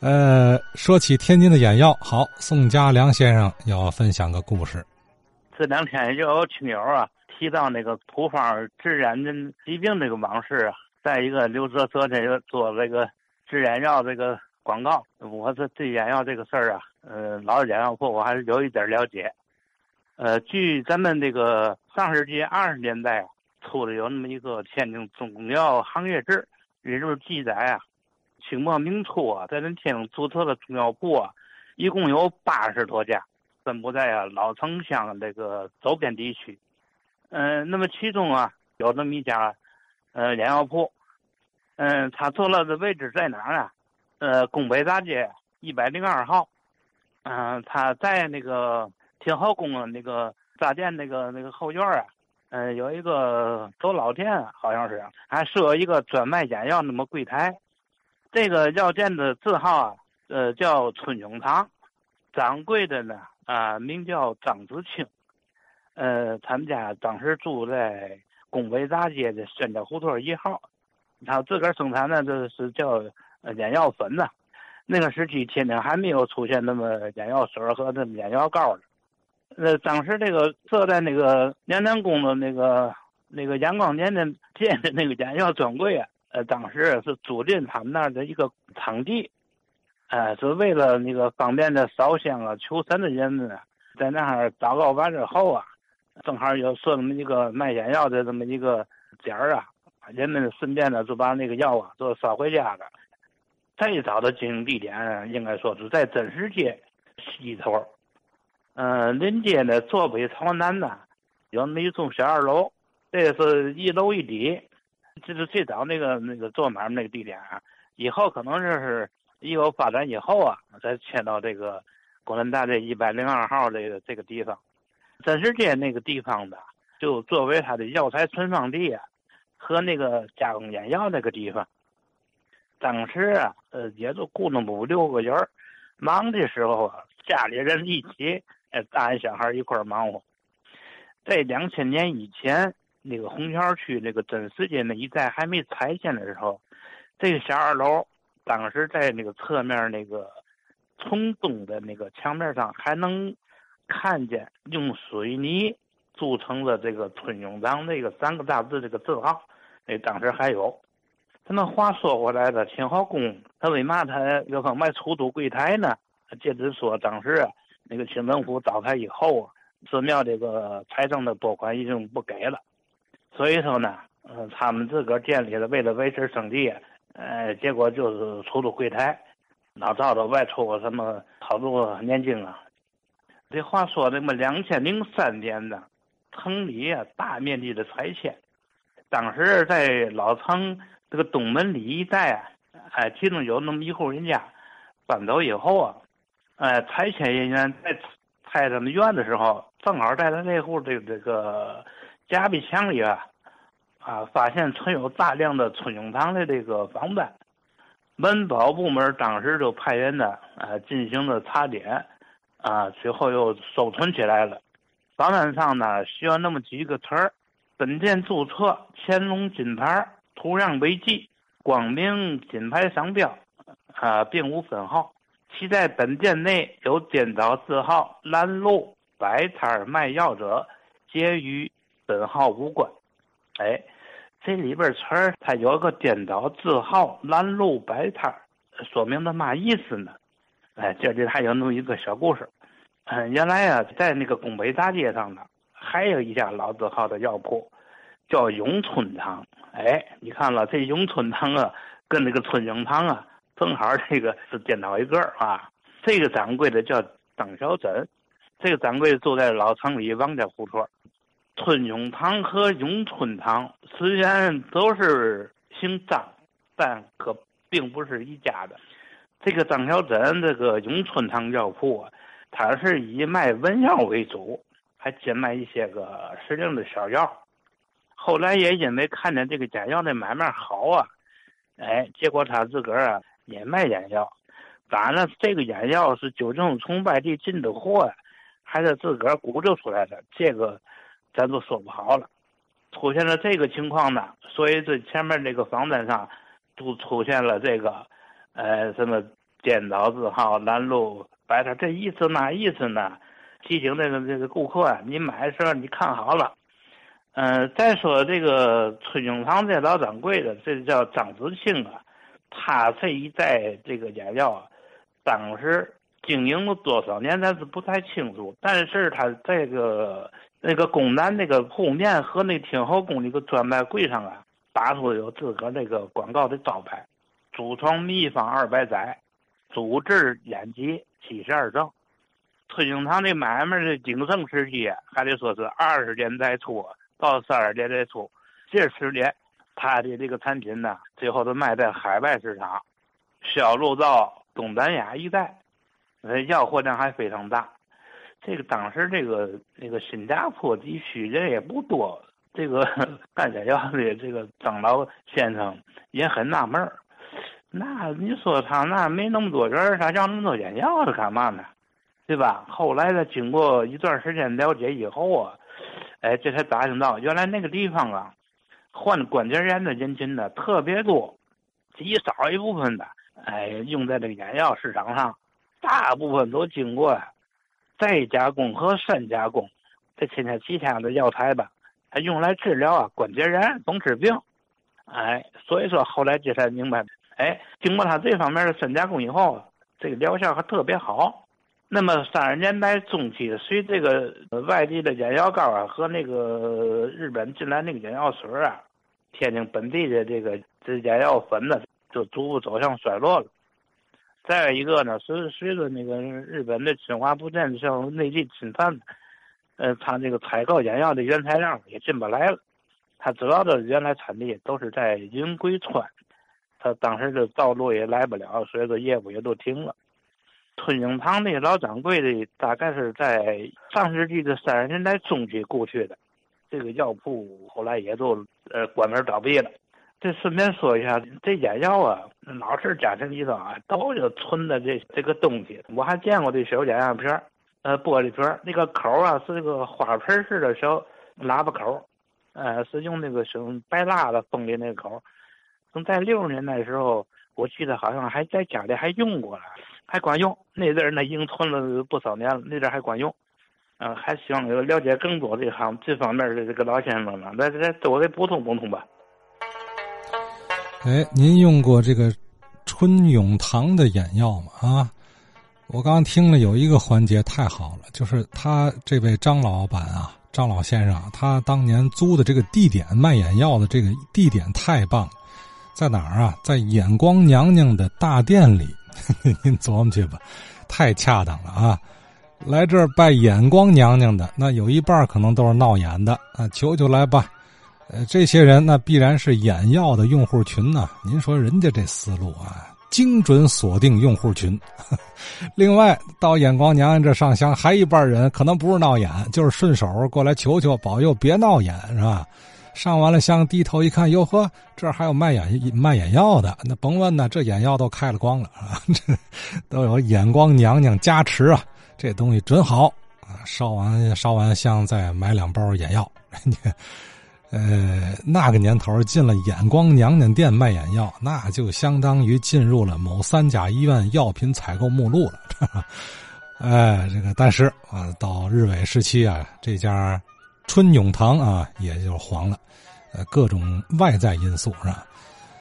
呃，说起天津的眼药，好，宋家良先生要分享个故事。这两天就有亲友啊提到那个土方治眼睛疾病这个往事啊，在一个刘泽泽这个做这个治眼药这个广告。我这对眼药这个事儿啊，呃，老眼药铺我还是有一点了解。呃，据咱们这个上世纪二十年代出的有那么一个《天津中药行业志》，里头记载啊。清末明初啊，在咱天津注册的中药铺啊，一共有八十多家，分布在啊老城乡这个周边地区。嗯，那么其中啊，有这么一家，呃，眼药铺。嗯，他坐落的位置在哪儿啊？呃，宫北大街一百零二号。嗯，他在那个天后宫那个大殿那个那个后院啊，嗯，有一个走老店，好像是还设一个专卖眼药那么柜台。这个药店的字号啊，呃，叫春永堂，掌柜的呢啊，名叫张子清，呃，他们家当时住在拱北大街的宣家胡同一号，他自个儿生产的这是叫眼药粉呢。那个时期天津还没有出现那么眼药水和那么眼药膏呢。呃，当时这个设在那个娘娘宫的那个那个阳光年的 建的那个眼药专柜啊。呃，当时是租赁他们那儿的一个场地，呃，是为了那个方便的烧香啊、求神的人们，在那儿祷告完之后啊，正好有设那么一个卖眼药的这么一个点儿啊，人们顺便呢就把那个药啊都捎回家了。最早的经营地点应该说是在真实街西头，嗯，临街的坐北朝南呢，有那么一栋小二楼，这是一楼一底。这是最早那个那个做买卖那个地点啊，以后可能就是以有发展以后啊，再迁到这个工人大队一百零二号这个这个地方，真实街那个地方的，就作为它的药材存放地啊，和那个加工眼药那个地方。当时啊，呃，也就雇那么五六个人忙的时候啊，家里人一起，呃，大人小孩一块忙活。在两千年以前。那个红桥区那个真实街那一带还没拆迁的时候，这个小二楼当时在那个侧面那个从东的那个墙面上还能看见用水泥铸成的这个“春永章”那个三个大字这个字号，那当时还有。咱们话说回来了，天后宫他为嘛他要放卖出租柜台呢？接着说，当时啊，那个清政府倒台以后啊，寺庙这个财政的拨款已经不给了。所以说呢，嗯，他们自个儿建立了，为了维持生计，呃，结果就是出租柜台，老早的外出什么好多年金啊。这话说的嘛，两千零三年的城里啊，大面积的拆迁，当时在老城这个东门里一带啊，哎，其中有那么一户人家搬走以后啊，哎，拆迁人员在拆他们院的时候，正好在他那户这这个。夹壁墙里啊，啊，发现存有大量的春永堂的这个仿单，文保部门当时就派人呢，啊，进行了查点，啊，最后又收存起来了。仿单上呢，需要那么几个词儿：本店注册乾隆金牌，图样为记，光明金牌商标，啊，并无分号。其在本店内有颠倒字号、拦路摆摊卖药者，皆于。本号无关，哎，这里边词儿它有个颠倒字号、拦路摆摊说明的嘛意思呢？哎，这里还有那么一个小故事。嗯，原来啊，在那个拱北大街上呢，还有一家老字号的药铺，叫永春堂。哎，你看了这永春堂啊，跟那个春永堂啊，正好这个是颠倒一个啊。这个掌柜的叫张小珍，这个掌柜的住在老城里王家胡同。春永堂和永春堂虽然都是姓张，但可并不是一家的。这个张小珍这个永春堂药铺啊，它是以卖文药为主，还兼卖一些个时令的小药。后来也因为看见这个假药的买卖好啊，哎，结果他自个儿啊也卖眼药。当然了，这个眼药是究竟从外地进的货，还是自个儿鼓捣出来的？这个。咱都说不好了，出现了这个情况呢，所以这前面这个房单上，都出现了这个，呃，什么颠倒字号、拦路摆摊，这意思那意思呢？提醒这个这个顾客啊，你买的时候你看好了。嗯，再说这个春永堂这老掌柜的，这叫张子清啊，他这一代这个眼药，当时经营了多少年，咱是不太清楚。但是他这个那个宫南那个铺面和那天后宫那个专卖柜上啊，打出有自个那个广告的招牌：祖传秘方二百载，主治眼疾七十二症。春永堂的买卖的鼎盛时期，还得说是二十年代初到三十年代初，这十年，他的这个产品呢，最后都卖在海外市场，销入到东南亚一带，呃，要货量还非常大。这个当时这个那个新加坡地区人也不多，这个 干解药的这个张老先生也很纳闷儿，那你说他那没那么多人，他要那么多眼药是干嘛呢？对吧？后来呢，经过一段时间了解以后啊，哎，这才打听到，原来那个地方啊，患关节炎的人群呢特别多，极少一部分的，哎，用在这个眼药市场上，大部分都经过再加工和深加工，这添加其他的药材吧，还用来治疗啊关节炎、风湿病，哎，所以说后来这才明白，哎，经过他这方面的深加工以后，这个疗效还特别好。那么三十年代中期，随这个外地的眼药膏啊和那个日本进来那个眼药水啊，天津本地的这个这眼药粉呢，就逐步走向衰落了。再一个呢，随随着那个日本的侵华不断向内地侵犯，呃，他这个采购眼药的原材料也进不来了。他主要的原来产地都是在云贵川，他当时的道路也来不了，所以说业务也都停了。春永堂那老掌柜的，大概是在上世纪的三十年代中期过去的，这个药铺后来也都呃关门倒闭了。这顺便说一下，这眼药啊，老式家庭里头啊都有存的这这个东西。我还见过这小眼药片呃，玻璃瓶那个口啊是个花盆式的小喇叭口，呃，是用那个什么白蜡的封的那个口。从在六十年代的时候，我记得好像还在家里还用过了。还管用，那阵儿那已经存了不少年了，那阵儿还管用。嗯，还希望有了解更多这行这方面的这个老先生们，来来多给补充补充吧。哎，您用过这个春永堂的眼药吗？啊，我刚听了有一个环节太好了，就是他这位张老板啊，张老先生，他当年租的这个地点卖眼药的这个地点太棒，在哪儿啊？在眼光娘娘的大殿里。您琢磨去吧，太恰当了啊！来这儿拜眼光娘娘的，那有一半可能都是闹眼的啊！求求来吧，呃，这些人那必然是眼药的用户群呐。您说人家这思路啊，精准锁定用户群。另外，到眼光娘娘这上香，还一半人可能不是闹眼，就是顺手过来求求保佑别闹眼，是吧？上完了香，低头一看，哟呵，这还有卖眼卖眼药的，那甭问呢，这眼药都开了光了啊，这 都有眼光娘娘加持啊，这东西准好啊！烧完烧完香，再买两包眼药，人家呃，那个年头进了眼光娘娘店卖眼药，那就相当于进入了某三甲医院药品采购目录了。哎，这个但是啊，到日伪时期啊，这家。春永堂啊，也就黄了，呃，各种外在因素是吧？